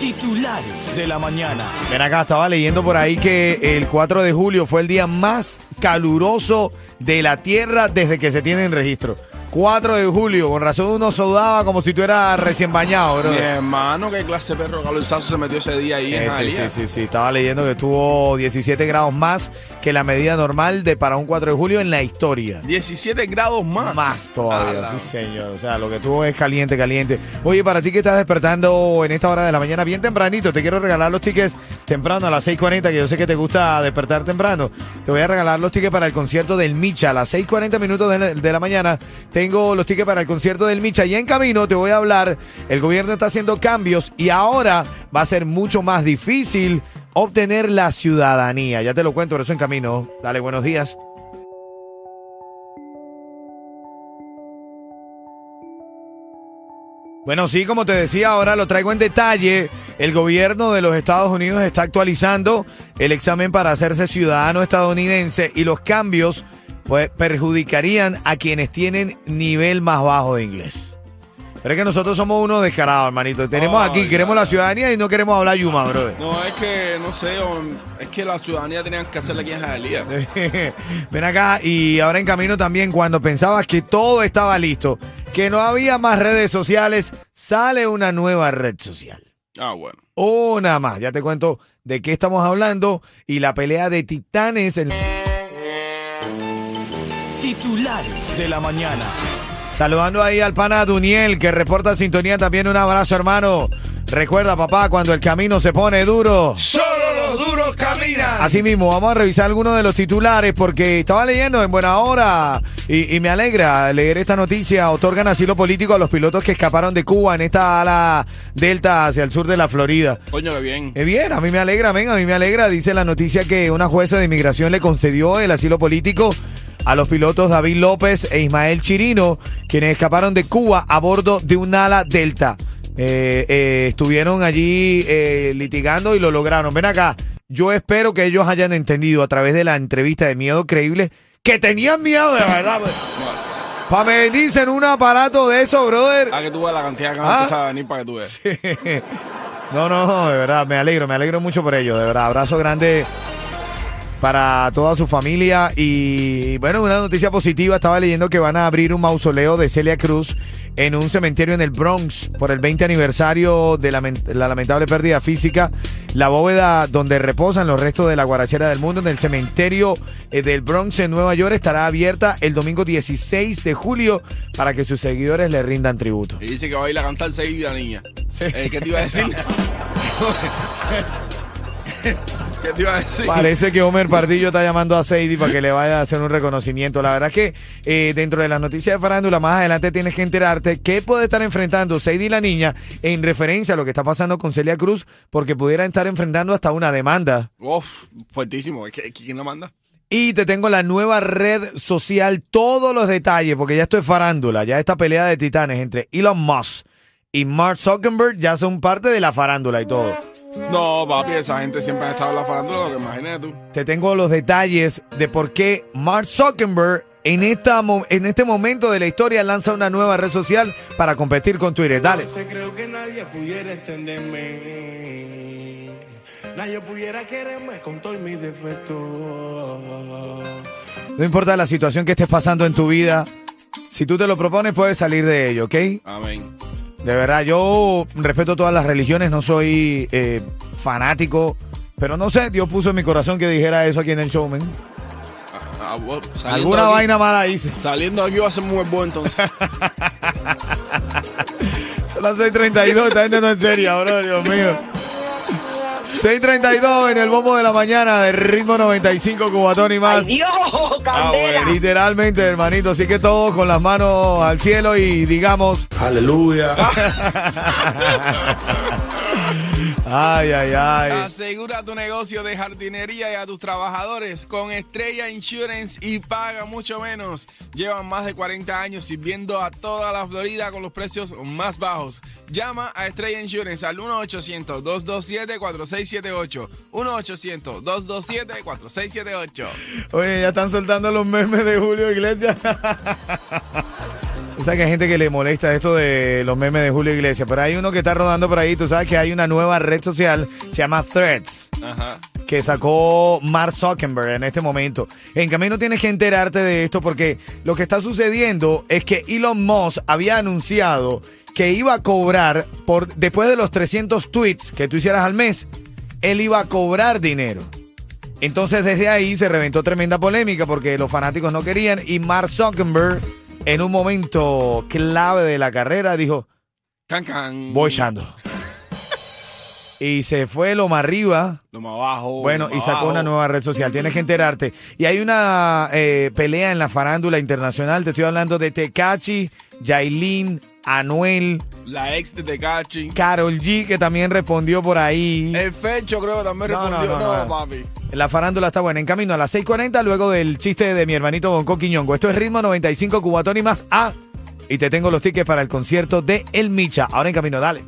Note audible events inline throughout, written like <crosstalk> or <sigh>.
Titulares de la mañana. Ven acá, estaba leyendo por ahí que el 4 de julio fue el día más caluroso de la Tierra desde que se tiene en registro. 4 de julio, con razón uno sudaba como si tú eras recién bañado, bro. Mi hermano, qué clase de perro calorzazo se metió ese día ahí en Eh, sí, Jalía. sí, sí, sí, estaba leyendo que estuvo 17 grados más que la medida normal de para un 4 de julio en la historia. 17 grados más. Más todavía, Ah, sí señor. O sea, lo que tuvo es caliente, caliente. Oye, para ti que estás despertando en esta hora de la mañana, bien tempranito, te quiero regalar los tickets temprano a las 6.40, que yo sé que te gusta despertar temprano. Te voy a regalar los tickets para el concierto del Micha a las 6.40 minutos de la, mañana. Tengo los tickets para el concierto del Micha y en camino te voy a hablar. El gobierno está haciendo cambios y ahora va a ser mucho más difícil obtener la ciudadanía. Ya te lo cuento, por eso en camino. Dale, buenos días. Bueno, sí, como te decía, ahora lo traigo en detalle. El gobierno de los Estados Unidos está actualizando el examen para hacerse ciudadano estadounidense y los cambios pues, perjudicarían a quienes tienen nivel más bajo de inglés. Pero es que nosotros somos unos descarados, hermanito. Tenemos aquí, queremos ya. la ciudadanía y no queremos hablar yuma, brother. No, es que, no sé, es que la ciudadanía tenían que hacerla aquí en Jalía. <laughs> Ven acá y ahora en camino también cuando pensabas que todo estaba listo, que no había más redes sociales, sale una nueva red social. Ah, bueno. Una más, ya te cuento de qué estamos hablando y la pelea de titanes. en- Titulares de la mañana. Saludando ahí al pana Duniel que reporta sintonía también un abrazo hermano. Recuerda papá, cuando el camino se pone duro. Duros caminan. Así mismo, vamos a revisar algunos de los titulares porque estaba leyendo en buena hora y, y me alegra leer esta noticia. Otorgan asilo político a los pilotos que escaparon de Cuba en esta ala delta hacia el sur de la Florida. Coño, qué bien. Eh, bien, a mí me alegra, venga, a mí me alegra. Dice la noticia que una jueza de inmigración le concedió el asilo político a los pilotos David López e Ismael Chirino, quienes escaparon de Cuba a bordo de un ala delta. Eh, eh, estuvieron allí eh, litigando y lo lograron. Ven acá, yo espero que ellos hayan entendido a través de la entrevista de Miedo Creíble que tenían miedo de verdad. <laughs> Para me dicen un aparato de eso, brother. A que tú veas la cantidad que Ah. a venir para que tú veas. <laughs> No, no, de verdad, me alegro, me alegro mucho por ello, de verdad. Abrazo grande para toda su familia y bueno, una noticia positiva, estaba leyendo que van a abrir un mausoleo de Celia Cruz en un cementerio en el Bronx por el 20 aniversario de la lamentable pérdida física. La bóveda donde reposan los restos de la guarachera del mundo en el cementerio eh, del Bronx en Nueva York estará abierta el domingo 16 de julio para que sus seguidores le rindan tributo. Y dice que va a ir a cantar seguida, niña. Eh, ¿Qué te iba a decir? <laughs> ¿Qué te iba a decir? Parece que Homer Pardillo está llamando a Sadie para que le vaya a hacer un reconocimiento. La verdad es que eh, dentro de las noticias de farándula, más adelante tienes que enterarte qué puede estar enfrentando Sadie la niña en referencia a lo que está pasando con Celia Cruz, porque pudiera estar enfrentando hasta una demanda. Uf, fuertísimo. ¿Qui- ¿Quién lo manda? Y te tengo la nueva red social, todos los detalles, porque ya esto es farándula, ya esta pelea de titanes entre Elon Musk y Mark Zuckerberg ya son parte de la farándula y todo. No, papi, esa gente siempre ha estado en la farándula, lo que imagínate tú. Te tengo los detalles de por qué Mark Zuckerberg en, esta, en este momento de la historia lanza una nueva red social para competir con Twitter. Dale. sé, creo que nadie pudiera entenderme. Nadie pudiera quererme con todos mis defectos. No importa la situación que estés pasando en tu vida, si tú te lo propones puedes salir de ello, ¿ok? Amén. De verdad, yo respeto todas las religiones, no soy eh, fanático, pero no sé, Dios puso en mi corazón que dijera eso aquí en el showman. Ah, ah, bueno, Alguna aquí- vaina mala hice. Saliendo de aquí va a ser muy buen entonces. <laughs> Son las 6:32, esta gente no es seria, bro, Dios mío. 6:32 en el bombo de la mañana de ritmo 95 Cubatón y más. Dios, Ah, bueno, literalmente, hermanito. Así que todos con las manos al cielo y digamos. Aleluya. <laughs> Ay, ay, ay. Asegura tu negocio de jardinería y a tus trabajadores con Estrella Insurance y paga mucho menos. Llevan más de 40 años sirviendo a toda la Florida con los precios más bajos. Llama a Estrella Insurance al 1-800-227-4678. 1-800-227-4678. Oye, ya están soltando los memes de Julio Iglesias. <laughs> O sea que hay gente que le molesta esto de los memes de Julio Iglesias, pero hay uno que está rodando por ahí. Tú sabes que hay una nueva red social, se llama Threads. Ajá. que sacó Mark Zuckerberg en este momento. En camino tienes que enterarte de esto porque lo que está sucediendo es que Elon Musk había anunciado que iba a cobrar por después de los 300 tweets que tú hicieras al mes, él iba a cobrar dinero. Entonces desde ahí se reventó tremenda polémica porque los fanáticos no querían y Mark Zuckerberg en un momento clave de la carrera dijo, Can, can. voy echando. <laughs> y se fue lo más arriba. Lo más abajo. Bueno, y sacó abajo. una nueva red social. Tienes que enterarte. Y hay una eh, pelea en la farándula internacional. Te estoy hablando de Tecachi, Yailin, Anuel, La ex de Tecachi. Carol G, que también respondió por ahí. El Fecho creo que también no, respondió. no, No, no. papi. La farándula está buena. En camino a las 6:40, luego del chiste de mi hermanito Bonco Quiñongo. Esto es Ritmo 95 Cubatón y más A. Y te tengo los tickets para el concierto de El Micha. Ahora en camino, dale.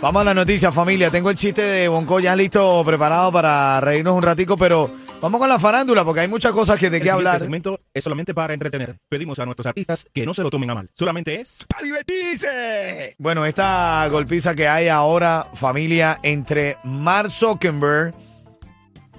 Vamos a la noticia, familia. Tengo el chiste de Bonco ya listo, preparado para reírnos un ratico, pero vamos con la farándula porque hay muchas cosas que de El qué hablar. segmento es solamente para entretener. Pedimos a nuestros artistas que no se lo tomen a mal. Solamente es ¡Para divertirse! Bueno, esta golpiza que hay ahora, familia, entre Mark Zuckerberg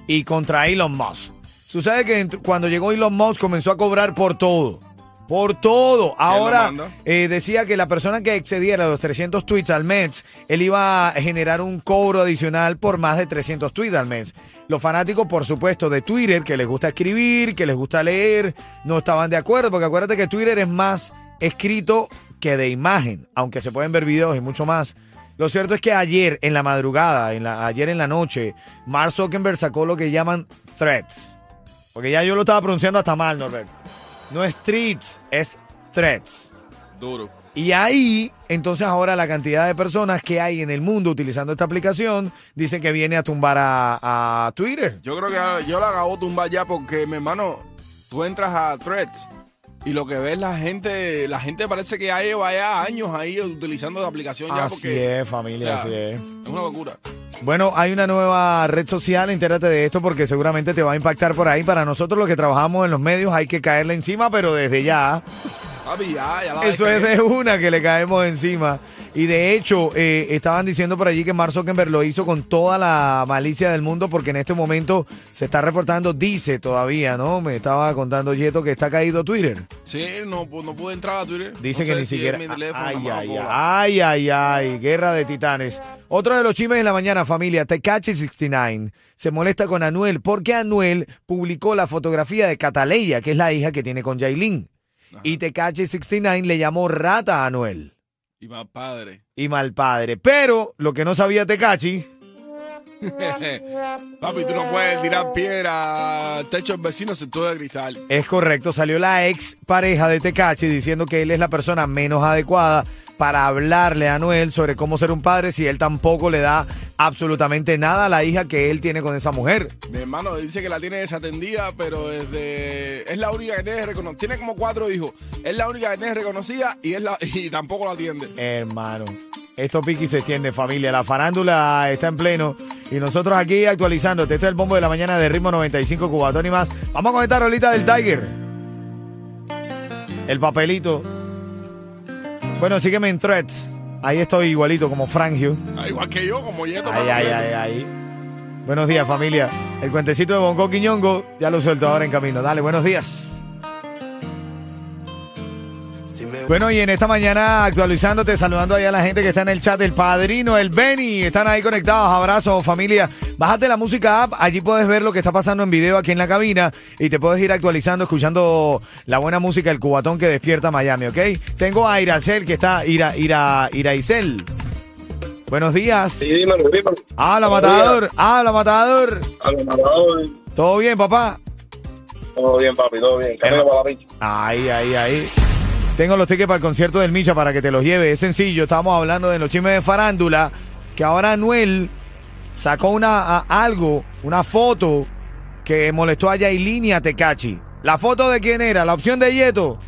y contra Elon Musk. Sucede que cuando llegó Elon Musk comenzó a cobrar por todo. Por todo. Ahora eh, decía que la persona que excediera los 300 tweets al mes, él iba a generar un cobro adicional por más de 300 tweets al mes. Los fanáticos, por supuesto, de Twitter, que les gusta escribir, que les gusta leer, no estaban de acuerdo, porque acuérdate que Twitter es más escrito que de imagen, aunque se pueden ver videos y mucho más. Lo cierto es que ayer en la madrugada, en la, ayer en la noche, Mark Zuckerberg sacó lo que llaman threads. Porque ya yo lo estaba pronunciando hasta mal, Norbert. No es streets, es threads. Duro. Y ahí, entonces ahora la cantidad de personas que hay en el mundo utilizando esta aplicación, dicen que viene a tumbar a, a Twitter. Yo creo que yo la acabo de tumbar ya porque, mi hermano, tú entras a Threads y lo que ves la gente, la gente parece que ya lleva ya años ahí utilizando la aplicación ya Así porque es, familia, o sea, así es. es una locura. Bueno, hay una nueva red social, entérate de esto porque seguramente te va a impactar por ahí. Para nosotros los que trabajamos en los medios hay que caerle encima, pero desde ya. Papi, ya, ya la Eso es de una que le caemos encima. Y de hecho, eh, estaban diciendo por allí que Mark Zuckerberg lo hizo con toda la malicia del mundo porque en este momento se está reportando, dice todavía, ¿no? Me estaba contando Yeto que está caído Twitter. Sí, no, no pude entrar a Twitter. Dice No que ni si siquiera. mi teléfono, ay, ay, ay, ay, ay, guerra de titanes. Otro de los chismes de la mañana, familia, Tecachi 69 se molesta con Anuel porque Anuel publicó la fotografía de Cataleya, que es la hija que tiene con Yailin. Y Tecachi 69 le llamó rata a Anuel Y más padre. y mal padre. Pero lo que no sabía Tecachi <laughs> Papi, tú no puedes tirar piedra al techo del vecino si tú de cristal. es correcto, salió la ex pareja de Tecachi diciendo que él es la persona menos adecuada para hablarle a Anuel sobre cómo ser un padre si él tampoco le da absolutamente nada a la hija que él tiene con esa mujer. Mi hermano dice que la tiene desatendida, pero desde es la única que tiene reconocida. Tiene como cuatro hijos. Es la única que tiene reconocida y es la <laughs> y tampoco la atiende. Hermano, esto piqui se extiende, familia. La farándula está en pleno. Y nosotros aquí actualizándote. Este es el bombo de la mañana de ritmo 95 Cubatón y más. Vamos con esta rolita del Tiger. el papelito. Bueno, sígueme en threads. Ahí estoy igualito como Frangio. Ah, Igual que yo, como Yeto. Ay, ay, ay, ay. Buenos días, familia. El cuentecito de Bonco Quiñongo ya lo suelto ahora en camino. Dale, buenos días. Bueno, y en esta mañana actualizándote, saludando ahí a la gente que está en el chat, el padrino, el Benny, están ahí conectados. Abrazos, familia. Bájate la música app, allí puedes ver lo que está pasando en video aquí en la cabina y te puedes ir actualizando, escuchando la buena música, el cubatón que despierta Miami, ¿ok? Tengo a Iracel que está, Ira, Ira, Iraisel. Buenos días. Sí, dímelo, dímelo. Habla, matador, habla, matador. Habla, matador. ¿Todo bien, papá? Todo bien, papi, todo bien. Camino Pero- para la pincha. Ahí, ahí, ahí. Tengo los tickets para el concierto del Micha para que te los lleve. Es sencillo. Estábamos hablando de los chismes de farándula. Que ahora Anuel sacó una, a- algo, una foto que molestó a Yailin y a Tecachi. ¿La foto de quién era? ¿La opción de Yeto?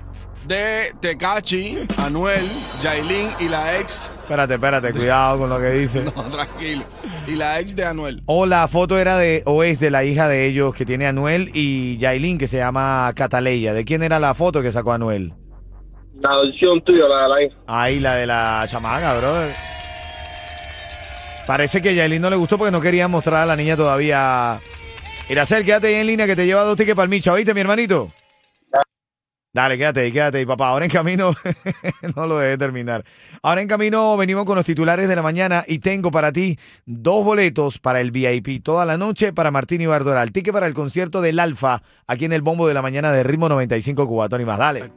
De Tecachi, Anuel, Yailin y la ex. Espérate, espérate, cuidado con lo que dice. <laughs> No, tranquilo. Y la ex de Anuel. O la foto era de, o es de la hija de ellos que tiene Anuel y Yailin que se llama Cataleya. ¿De quién era la foto que sacó Anuel? La audición tuya, la de la hija. Ahí, la de la chamaca, brother. Parece que a Yailin no le gustó porque no quería mostrar a la niña todavía. Iracel, quédate ahí en línea que te lleva dos tickets para el Micha, ¿oíste, mi hermanito? Dale, quédate ahí, quédate ahí, papá. Ahora en camino, <laughs> no lo dejé terminar. Ahora en camino venimos con los titulares de la mañana y tengo para ti dos boletos para el VIP toda la noche para Martín y Bardoral. Ticket para el concierto del Alfa aquí en el Bombo de la Mañana de Ritmo 95 Cubatón y más. Dale.